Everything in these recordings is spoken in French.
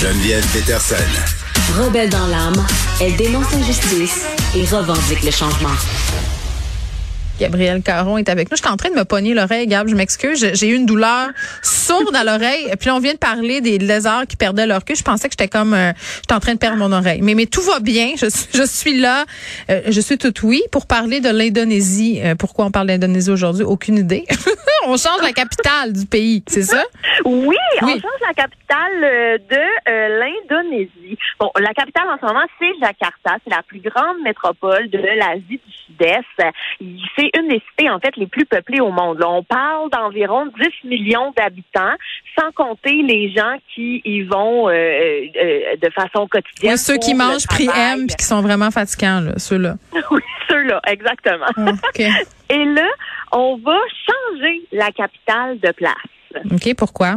Geneviève Peterson. Rebelle dans l'âme, elle dénonce l'injustice et revendique le changement. Gabriel Caron est avec nous. Je suis en train de me pogner l'oreille, Gab. Je m'excuse. J'ai eu une douleur sourde à l'oreille. Puis là, on vient de parler des lézards qui perdaient leur queue. Je pensais que j'étais comme, euh, j'étais en train de perdre mon oreille. Mais, mais tout va bien. Je, je suis là. Euh, je suis tout oui pour parler de l'Indonésie. Euh, pourquoi on parle d'Indonésie aujourd'hui? Aucune idée. on change la capitale du pays, c'est ça? Oui, on change la capitale de l'Indonésie. Bon, la capitale en ce moment, c'est Jakarta. C'est la plus grande métropole de l'Asie du Sud-Est. C'est une des cités, en fait, les plus peuplées au monde. on parle d'environ 10 millions d'habitants, sans compter les gens qui y vont euh, euh, de façon quotidienne. Oui, ceux qui mangent prix M puis qui sont vraiment fatigants, ceux-là. oui, ceux-là, exactement. Ah, Et là, on va changer la capitale de place. OK, pourquoi?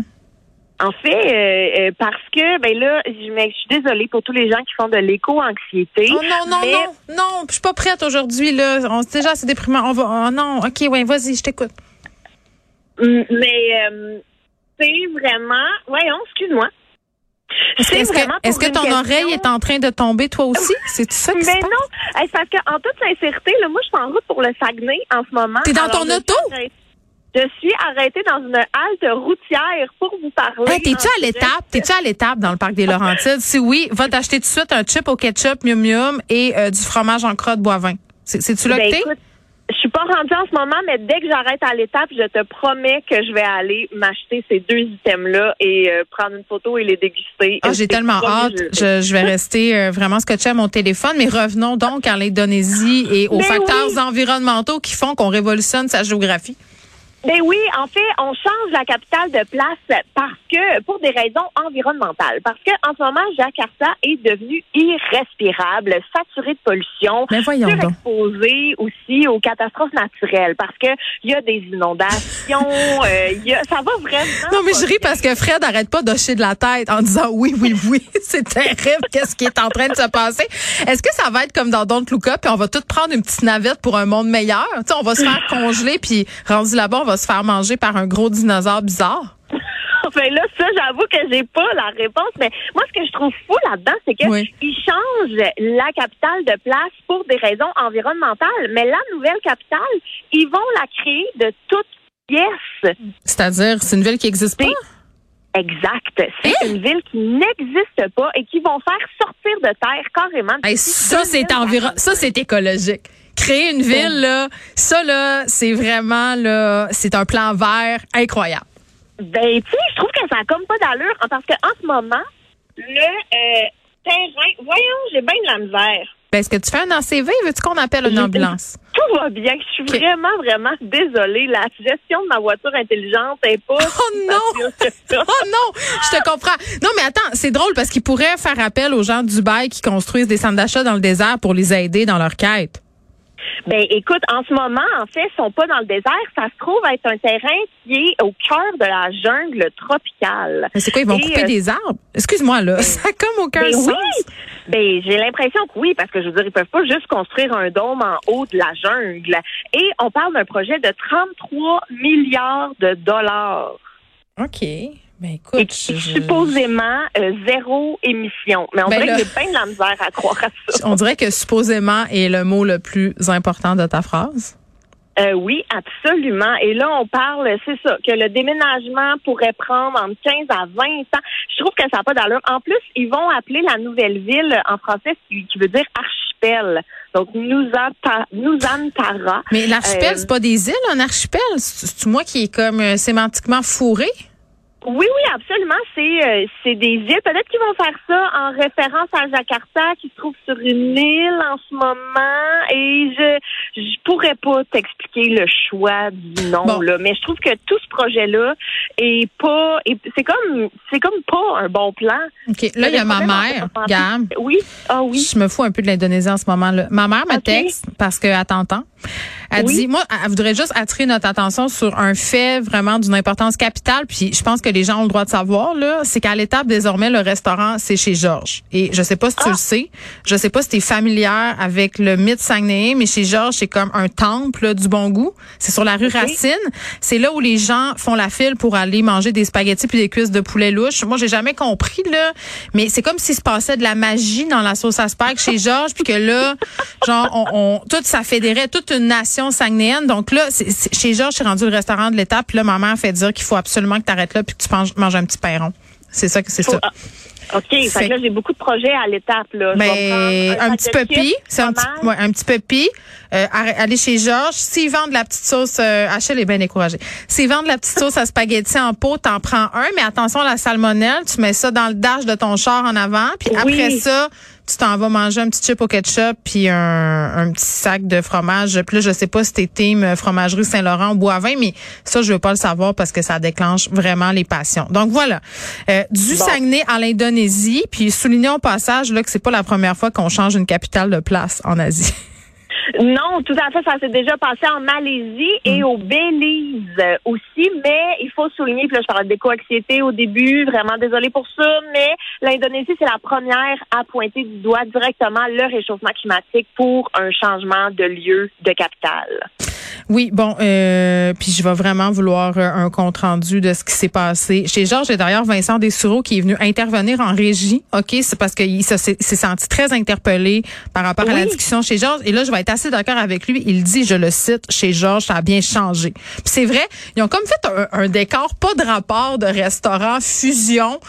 En fait, euh, euh, parce que ben là, je, je, suis désolée pour tous les gens qui font de l'éco-anxiété. Oh non non non non, je suis pas prête aujourd'hui là. On déjà c'est déprimant. On va oh non, ok ouais, vas-y, je t'écoute. Mais euh, c'est vraiment, voyons, excuse-moi. Est-ce que, est que, ton oreille est en train de tomber toi aussi? C'est ça qui Mais non, c'est parce qu'en toute sincérité, là, moi je suis en route pour le Saguenay en ce moment. T'es dans ton auto? Je suis arrêtée dans une halte routière pour vous parler. T'es-tu à l'étape? T'es-tu à l'étape dans le parc des Laurentides? si oui, va t'acheter tout de suite un chip au ketchup mium mium et euh, du fromage en crotte boivin. C'est-tu là ben, que t'es? Suis pas rendue en ce moment, mais dès que j'arrête à l'étape, je te promets que je vais aller m'acheter ces deux items-là et euh, prendre une photo et les déguster. Ah, j'ai tellement hâte. Je, vais rester euh, vraiment scotché à mon téléphone. Mais revenons donc à l'Indonésie et aux ben facteurs environnementaux qui font qu'on révolutionne sa géographie. Ben oui, en fait, on change la capitale de place parce que pour des raisons environnementales. Parce que en ce moment, Jakarta est devenu irrespirable, saturé de pollution, ben exposé aussi aux catastrophes naturelles. Parce que il y a des inondations, euh, y a, ça va vraiment. Non, mais je ris parce que Fred arrête pas d'hocher de la tête en disant oui, oui, oui, c'est terrible. Qu'est-ce qui est en train de se passer? Est-ce que ça va être comme dans Don't Look Up, puis on va tout prendre une petite navette pour un monde meilleur? Tu on va se faire congeler, puis rendu là-bas, va se faire manger par un gros dinosaure bizarre? Enfin là, ça, j'avoue que j'ai pas la réponse. Mais moi, ce que je trouve fou là-dedans, c'est qu'ils changent la capitale de place pour des raisons environnementales. Mais la nouvelle capitale, ils vont la créer de toutes pièces. C'est-à-dire, c'est une ville qui n'existe pas? Exact. C'est hein? une ville qui n'existe pas et qui vont faire sortir de terre carrément. ça, c'est environ, ça, c'est écologique créer une ville, là, ça, là, c'est vraiment, là, c'est un plan vert incroyable. Ben, tu sais, je trouve que ça n'a comme pas d'allure, parce qu'en ce moment, le euh, terrain, voyons, j'ai bien de la misère. Ben, est-ce que tu fais un ACV? Veux-tu qu'on appelle une ambulance? Tout va bien. Je suis vraiment, vraiment désolée. La gestion de ma voiture intelligente n'est pas. Oh non! oh non! Je te comprends. Non, mais attends, c'est drôle parce qu'ils pourraient faire appel aux gens de Dubaï qui construisent des centres d'achat dans le désert pour les aider dans leur quête. Ben, écoute, en ce moment, en fait, ils sont pas dans le désert. Ça se trouve être un terrain qui est au cœur de la jungle tropicale. Mais c'est quoi, ils vont couper euh, des arbres? Excuse-moi, là. Ça comme aucun ben, sens. Oui. Ben, j'ai l'impression que oui, parce que je veux dire, ils peuvent pas juste construire un dôme en haut de la jungle. Et on parle d'un projet de 33 milliards de dollars. OK. Ben écoute, et supposément euh, zéro émission. Mais on ben dirait que j'ai plein de la misère à croire à ça. On dirait que supposément est le mot le plus important de ta phrase. Euh, oui, absolument. Et là, on parle, c'est ça, que le déménagement pourrait prendre entre 15 à 20 ans. Je trouve que ça n'a pas d'allure. En plus, ils vont appeler la nouvelle ville en français, qui, veut dire archipel. Donc, Nusantara. Mais l'archipel, euh, c'est pas des îles, un archipel? C'est moi qui est comme euh, sémantiquement fourré? Oui, oui, absolument. C'est euh, c'est des îles. Peut-être qu'ils vont faire ça en référence à Jakarta, qui se trouve sur une île en ce moment. Et je je pourrais pas t'expliquer le choix du nom là, mais je trouve que tout ce projet-là est pas. C'est comme c'est comme pas un bon plan. Ok. Là, il y a ma mère, Gam. Oui. Ah oui. Je me fous un peu de l'Indonésie en ce moment. là. Ma mère me texte parce que à. Elle dit, moi, elle voudrait juste attirer notre attention sur un fait vraiment d'une importance capitale, puis je pense que les gens ont le droit de savoir, là, c'est qu'à l'étape, désormais, le restaurant, c'est chez Georges. Et je sais pas si tu le ah! sais, je sais pas si tu es familière avec le mythe Saguenay, mais chez Georges, c'est comme un temple du bon goût. C'est sur la rue Racine. C'est là où les gens font la file pour aller manger des spaghettis puis des cuisses de poulet louche. Moi, j'ai jamais compris, là, mais c'est comme s'il se passait de la magie dans la sauce à spag chez Georges, puis que là, genre, on, on, tout ça fédérait toute une nation saguenéenne. Donc là, chez Georges, j'ai rendu le restaurant de l'étape. Puis là, ma mère fait dire qu'il faut absolument que tu arrêtes là puis que tu manges, un petit pain C'est ça que c'est ça. Ah, OK, fait que là, j'ai beaucoup de projets à l'étape. là. Ben, un, petit petit c'est un petit, ouais, un petit puppy. Euh, aller chez Georges. S'ils vendent la petite sauce, euh, Achille est bien découragé. S'ils vendent la petite sauce à spaghetti en pot, t'en prends un, mais attention à la salmonelle, tu mets ça dans le dash de ton char en avant, puis après ça, tu t'en vas manger un petit chip au ketchup puis un, un petit sac de fromage. Puis là, je sais pas si t'es team euh, fromagerie Saint-Laurent ou Boivin, mais ça, je veux pas le savoir parce que ça déclenche vraiment les passions. Donc voilà, euh, du Saguenay à l'Indonésie, puis soulignons au passage là que c'est pas la première fois qu'on change une capitale de place en Asie. Non, tout à fait. Ça s'est déjà passé en Malaisie et mm. au Belize aussi, mais il faut souligner, puis là, je parlais d'éco-anxiété au début, vraiment désolé pour ça, mais l'Indonésie, c'est la première à pointer du doigt directement le réchauffement climatique pour un changement de lieu de capitale. Oui, bon, euh, puis je vais vraiment vouloir euh, un compte rendu de ce qui s'est passé. Chez Georges, et d'ailleurs Vincent Dessureau qui est venu intervenir en régie. OK, c'est parce qu'il s'est senti très interpellé par rapport à la discussion chez Georges. Et là, je vais être assez d'accord avec lui. Il dit, je le cite, chez Georges, ça a bien changé. Puis c'est vrai, ils ont comme fait un, décor, pas de rapport de restaurant fusion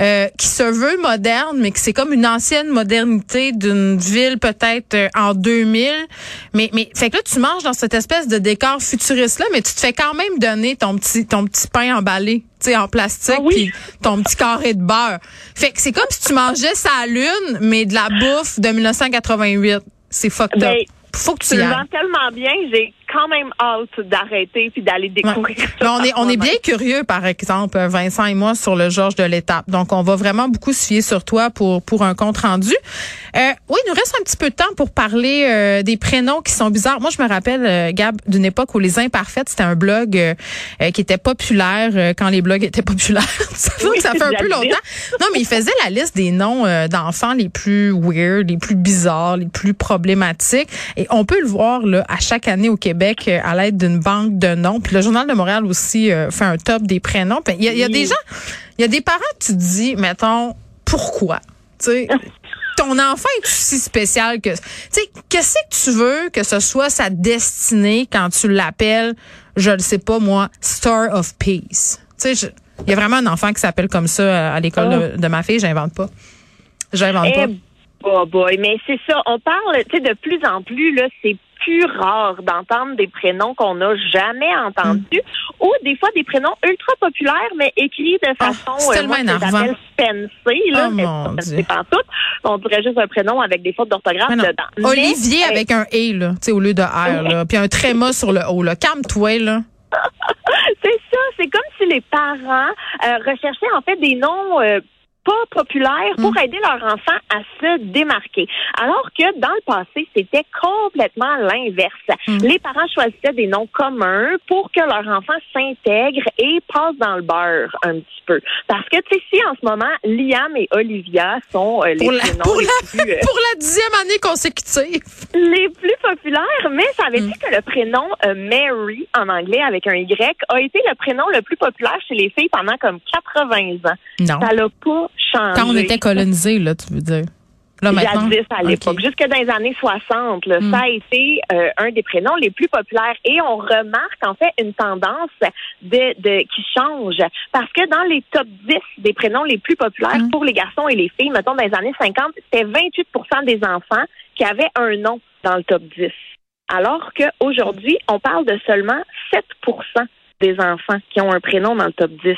euh, qui se veut moderne, mais que c'est comme une ancienne modernité d'une ville peut-être euh, en 2000. Mais, mais fait que là, tu manges dans cette espèce de décor futuriste là, mais tu te fais quand même donner ton petit ton petit pain emballé, tu sais en plastique ah puis ton petit carré de beurre. Fait que c'est comme si tu mangeais sa lune mais de la bouffe de 1988. C'est fucked up. Ben, Faut que tu ailles. tellement bien, j'ai quand même hâte d'arrêter puis d'aller découvrir ça. on est on est bien curieux par exemple Vincent et moi sur le Georges de l'étape. Donc on va vraiment beaucoup se fier sur toi pour pour un compte rendu. Euh, oui, il nous reste un petit peu de temps pour parler euh, des prénoms qui sont bizarres. Moi je me rappelle euh, Gab d'une époque où les imparfaites c'était un blog euh, qui était populaire quand les blogs étaient populaires. ça, fait, ça fait un peu longtemps. Non, mais il faisait la liste des noms d'enfants les plus weird, les plus bizarres, les plus problématiques et on peut le voir là à chaque année au Québec euh, à l'aide d'une banque de noms. Puis le Journal de Montréal aussi euh, fait un top des prénoms. Il y, a des gens, il y a des parents, tu te dis, mettons, pourquoi? Tu sais, ton enfant est aussi spécial que. Tu sais, qu'est-ce que tu veux que ce soit sa destinée quand tu l'appelles, je ne sais pas moi, Star of Peace? Tu sais, il y a vraiment un enfant qui s'appelle comme ça à l'école de, ma fille, j'invente pas. J'invente pas. Oh boy, mais c'est ça. On parle, tu sais, de plus en plus là, c'est plus rare d'entendre des prénoms qu'on n'a jamais entendus ou des fois des prénoms ultra populaires mais écrits de ah, façon oh, euh, moi, Spencer là, oh, c'est pas tout. On dirait juste un prénom avec des fautes d'orthographe dedans. Olivier avec un E là, tu sais au lieu de R là, puis un tréma sur le O là. Calme-toi là. c'est ça, c'est comme si les parents euh, recherchaient en fait des noms euh, pas populaires pour mm. aider leurs enfants à se démarquer. Alors que dans le passé, c'était complètement l'inverse. Mm. Les parents choisissaient des noms communs pour que leurs enfants s'intègrent et passent dans le beurre un petit peu. Parce que, tu sais, si en ce moment, Liam et Olivia sont euh, les pour la, pour les la, plus... Euh, pour la dixième année consécutive. Les plus populaires, mais ça avait mm. dit que le prénom euh, Mary, en anglais, avec un Y, a été le prénom le plus populaire chez les filles pendant comme 80 ans. Non. Ça l'a pas quand on était colonisé, là, tu veux dire. Là? Jadis, à l'époque. Jusque dans les années 60, là, hmm. ça a été euh, un des prénoms les plus populaires. Et on remarque, en fait, une tendance de, de qui change. Parce que dans les top 10 des prénoms les plus populaires hmm. pour les garçons et les filles, mettons, dans les années 50, c'était 28% des enfants qui avaient un nom dans le top 10. Alors qu'aujourd'hui, on parle de seulement 7% des enfants qui ont un prénom dans le top 10.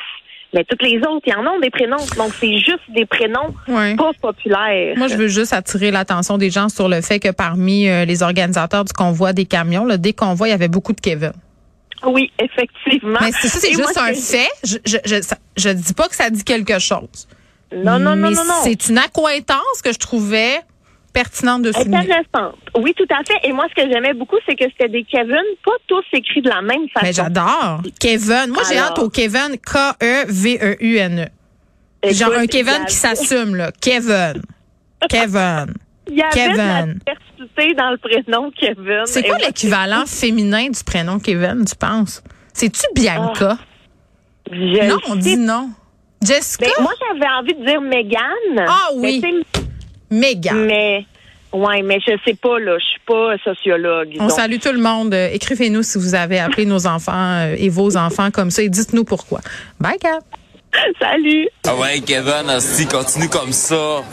Mais toutes les autres, ils en ont des prénoms. Donc, c'est juste des prénoms pas populaires. Moi, je veux juste attirer l'attention des gens sur le fait que parmi euh, les organisateurs du convoi des camions, là, des convois, il y avait beaucoup de Kevin. Oui, effectivement. Mais ça, c'est juste un fait. Je, je, je, dis pas que ça dit quelque chose. Non, non, non, non, non. C'est une accointance que je trouvais pertinente de souligner. Intéressante. Oui, tout à fait. Et moi, ce que j'aimais beaucoup, c'est que c'était des Kevin, pas tous écrits de la même façon. Mais j'adore. Kevin. Moi, j'ai hâte au Kevin. K-E-V-E-U-N-E. Genre un Kevin qui s'assume, là. Kevin. Kevin. Il y avait Kevin. de la diversité dans le prénom Kevin. C'est quoi l'équivalent féminin du prénom Kevin, tu penses? C'est-tu Bianca? Ah, non, on dit non. Jessica? Ben, moi, j'avais envie de dire Megan. Ah oui. Megan. Mais, ouais, mais je sais pas, là. Je suis pas sociologue. On salue tout le monde. Écrivez-nous si vous avez appelé nos enfants euh, et vos enfants comme ça et dites-nous pourquoi. Bye, Cap. Salut. Ah ouais, Kevin, si continue comme ça.